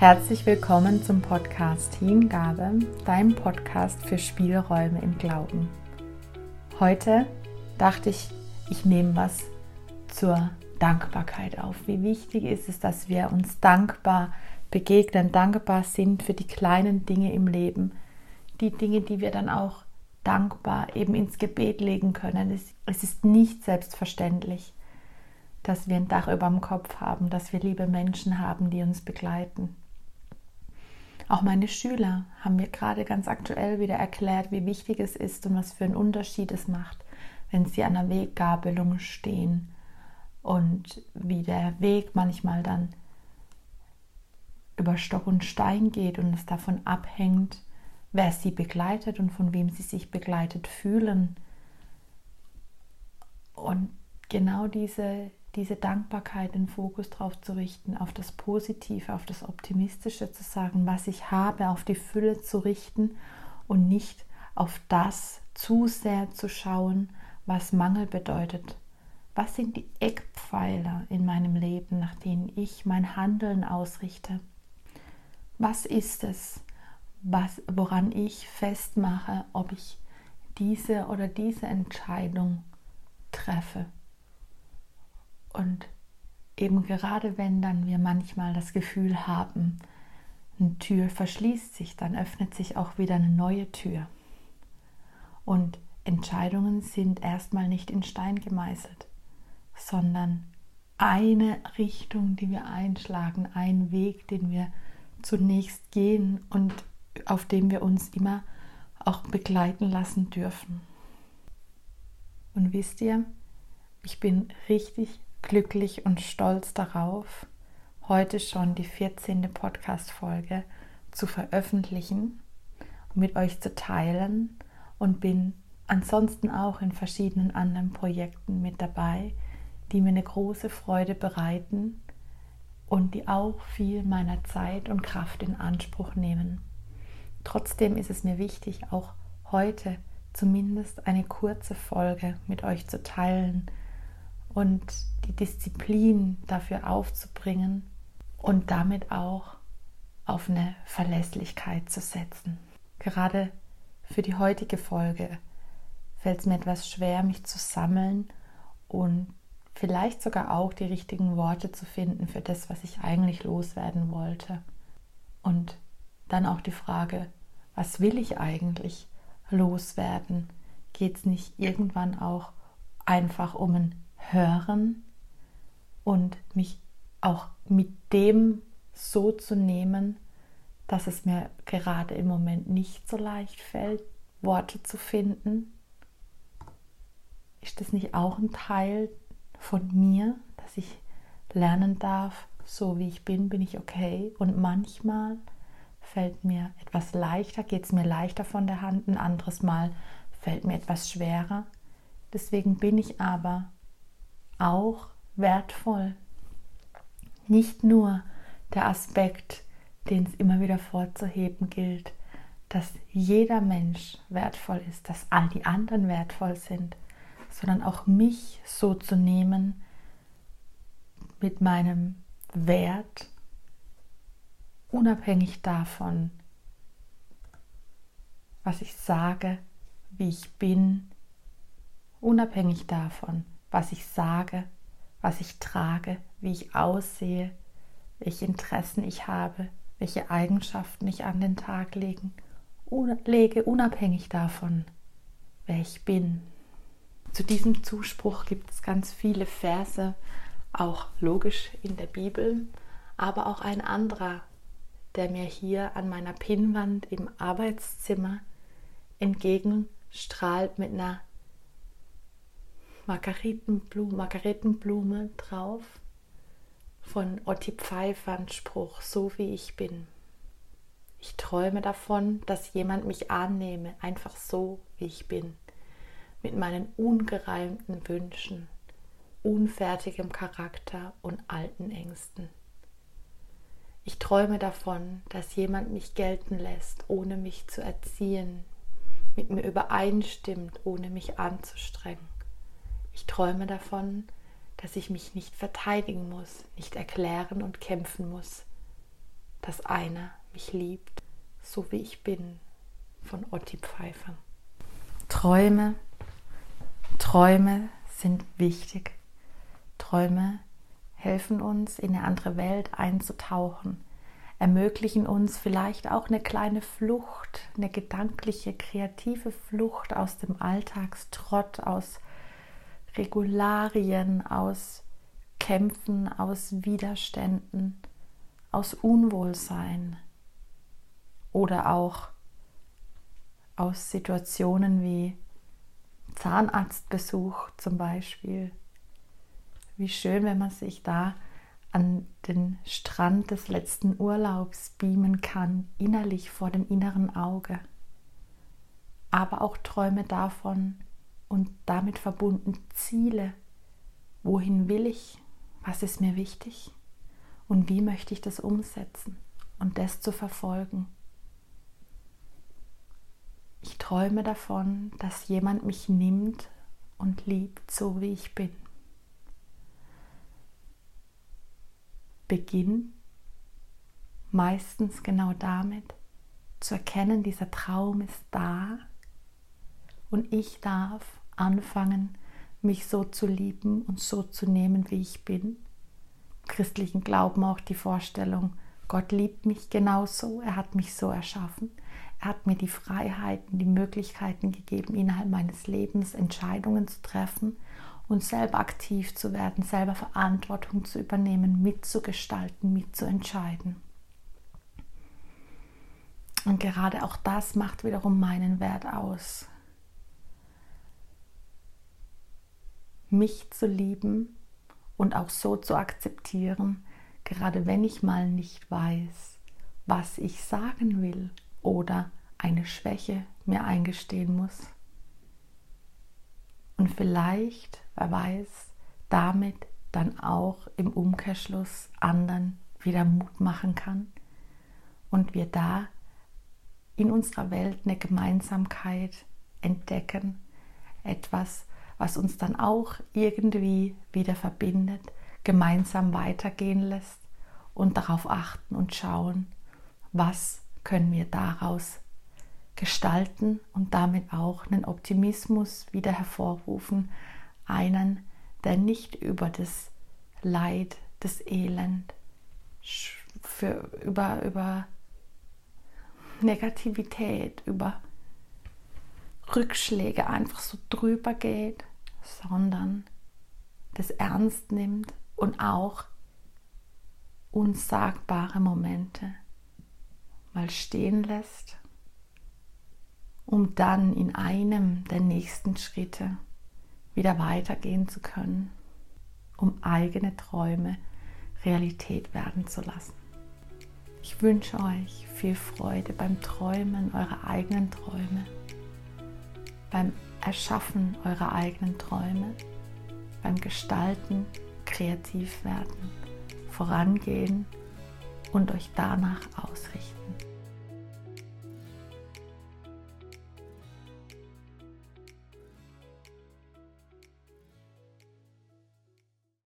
Herzlich willkommen zum Podcast Hingabe, deinem Podcast für Spielräume im Glauben. Heute dachte ich, ich nehme was zur Dankbarkeit auf. Wie wichtig ist es, dass wir uns dankbar begegnen, dankbar sind für die kleinen Dinge im Leben, die Dinge, die wir dann auch dankbar eben ins Gebet legen können. Es, es ist nicht selbstverständlich, dass wir ein Dach über dem Kopf haben, dass wir liebe Menschen haben, die uns begleiten. Auch meine Schüler haben mir gerade ganz aktuell wieder erklärt, wie wichtig es ist und was für einen Unterschied es macht, wenn sie an der Weggabelung stehen und wie der Weg manchmal dann über Stock und Stein geht und es davon abhängt, wer sie begleitet und von wem sie sich begleitet fühlen. Und genau diese, diese Dankbarkeit, den Fokus darauf zu richten, auf das Positive, auf das Optimistische zu sagen, was ich habe, auf die Fülle zu richten und nicht auf das zu sehr zu schauen, was Mangel bedeutet. Was sind die Eckpfeiler in meinem Leben, nach denen ich mein Handeln ausrichte? Was ist es, was, woran ich festmache, ob ich diese oder diese Entscheidung treffe? Und eben gerade wenn dann wir manchmal das Gefühl haben, eine Tür verschließt sich, dann öffnet sich auch wieder eine neue Tür. Und Entscheidungen sind erstmal nicht in Stein gemeißelt, sondern eine Richtung, die wir einschlagen, ein Weg, den wir zunächst gehen und auf dem wir uns immer auch begleiten lassen dürfen. Und wisst ihr, ich bin richtig glücklich und stolz darauf, heute schon die 14. Podcast-Folge zu veröffentlichen und mit euch zu teilen und bin ansonsten auch in verschiedenen anderen Projekten mit dabei, die mir eine große Freude bereiten und die auch viel meiner Zeit und Kraft in Anspruch nehmen. Trotzdem ist es mir wichtig, auch heute zumindest eine kurze Folge mit euch zu teilen, und die Disziplin dafür aufzubringen und damit auch auf eine Verlässlichkeit zu setzen. Gerade für die heutige Folge fällt es mir etwas schwer, mich zu sammeln und vielleicht sogar auch die richtigen Worte zu finden für das, was ich eigentlich loswerden wollte. Und dann auch die Frage, was will ich eigentlich loswerden? Geht es nicht irgendwann auch einfach um ein hören und mich auch mit dem so zu nehmen, dass es mir gerade im Moment nicht so leicht fällt, Worte zu finden? Ist das nicht auch ein Teil von mir, dass ich lernen darf, so wie ich bin, bin ich okay? Und manchmal fällt mir etwas leichter, geht es mir leichter von der Hand, ein anderes Mal fällt mir etwas schwerer. Deswegen bin ich aber auch wertvoll. Nicht nur der Aspekt, den es immer wieder vorzuheben gilt, dass jeder Mensch wertvoll ist, dass all die anderen wertvoll sind, sondern auch mich so zu nehmen mit meinem Wert, unabhängig davon, was ich sage, wie ich bin, unabhängig davon, was ich sage, was ich trage, wie ich aussehe, welche Interessen ich habe, welche Eigenschaften ich an den Tag legen, lege, unabhängig davon, wer ich bin. Zu diesem Zuspruch gibt es ganz viele Verse, auch logisch in der Bibel, aber auch ein anderer, der mir hier an meiner Pinnwand im Arbeitszimmer entgegenstrahlt mit einer Margaretenblume, Margaretenblume drauf von Otti Pfeifferns Spruch, so wie ich bin. Ich träume davon, dass jemand mich annehme, einfach so, wie ich bin, mit meinen ungereimten Wünschen, unfertigem Charakter und alten Ängsten. Ich träume davon, dass jemand mich gelten lässt, ohne mich zu erziehen, mit mir übereinstimmt, ohne mich anzustrengen. Ich träume davon, dass ich mich nicht verteidigen muss, nicht erklären und kämpfen muss, dass einer mich liebt, so wie ich bin, von Otti Pfeiffer. Träume, Träume sind wichtig. Träume helfen uns, in eine andere Welt einzutauchen, ermöglichen uns vielleicht auch eine kleine Flucht, eine gedankliche, kreative Flucht aus dem Alltagstrott, aus Regularien, aus Kämpfen, aus Widerständen, aus Unwohlsein oder auch aus Situationen wie Zahnarztbesuch zum Beispiel. Wie schön, wenn man sich da an den Strand des letzten Urlaubs beamen kann, innerlich vor dem inneren Auge. Aber auch Träume davon und damit verbunden Ziele. Wohin will ich? Was ist mir wichtig? Und wie möchte ich das umsetzen und das zu verfolgen? Ich träume davon, dass jemand mich nimmt und liebt, so wie ich bin. Beginn meistens genau damit zu erkennen, dieser Traum ist da und ich darf anfangen, mich so zu lieben und so zu nehmen, wie ich bin. Im christlichen Glauben auch die Vorstellung, Gott liebt mich genauso, er hat mich so erschaffen. Er hat mir die Freiheiten, die Möglichkeiten gegeben, innerhalb meines Lebens Entscheidungen zu treffen und selber aktiv zu werden, selber Verantwortung zu übernehmen, mitzugestalten, mitzuentscheiden. Und gerade auch das macht wiederum meinen Wert aus. Mich zu lieben und auch so zu akzeptieren, gerade wenn ich mal nicht weiß, was ich sagen will oder eine Schwäche mir eingestehen muss. Und vielleicht, wer weiß, damit dann auch im Umkehrschluss anderen wieder Mut machen kann und wir da in unserer Welt eine Gemeinsamkeit entdecken, etwas, was uns dann auch irgendwie wieder verbindet, gemeinsam weitergehen lässt und darauf achten und schauen, was können wir daraus gestalten und damit auch einen Optimismus wieder hervorrufen, einen, der nicht über das Leid, das Elend, für, über, über Negativität, über Rückschläge einfach so drüber geht, sondern das ernst nimmt und auch unsagbare Momente mal stehen lässt, um dann in einem der nächsten Schritte wieder weitergehen zu können, um eigene Träume Realität werden zu lassen. Ich wünsche euch viel Freude beim Träumen eurer eigenen Träume, beim Erschaffen eurer eigenen Träume, beim Gestalten, kreativ werden, vorangehen und euch danach ausrichten.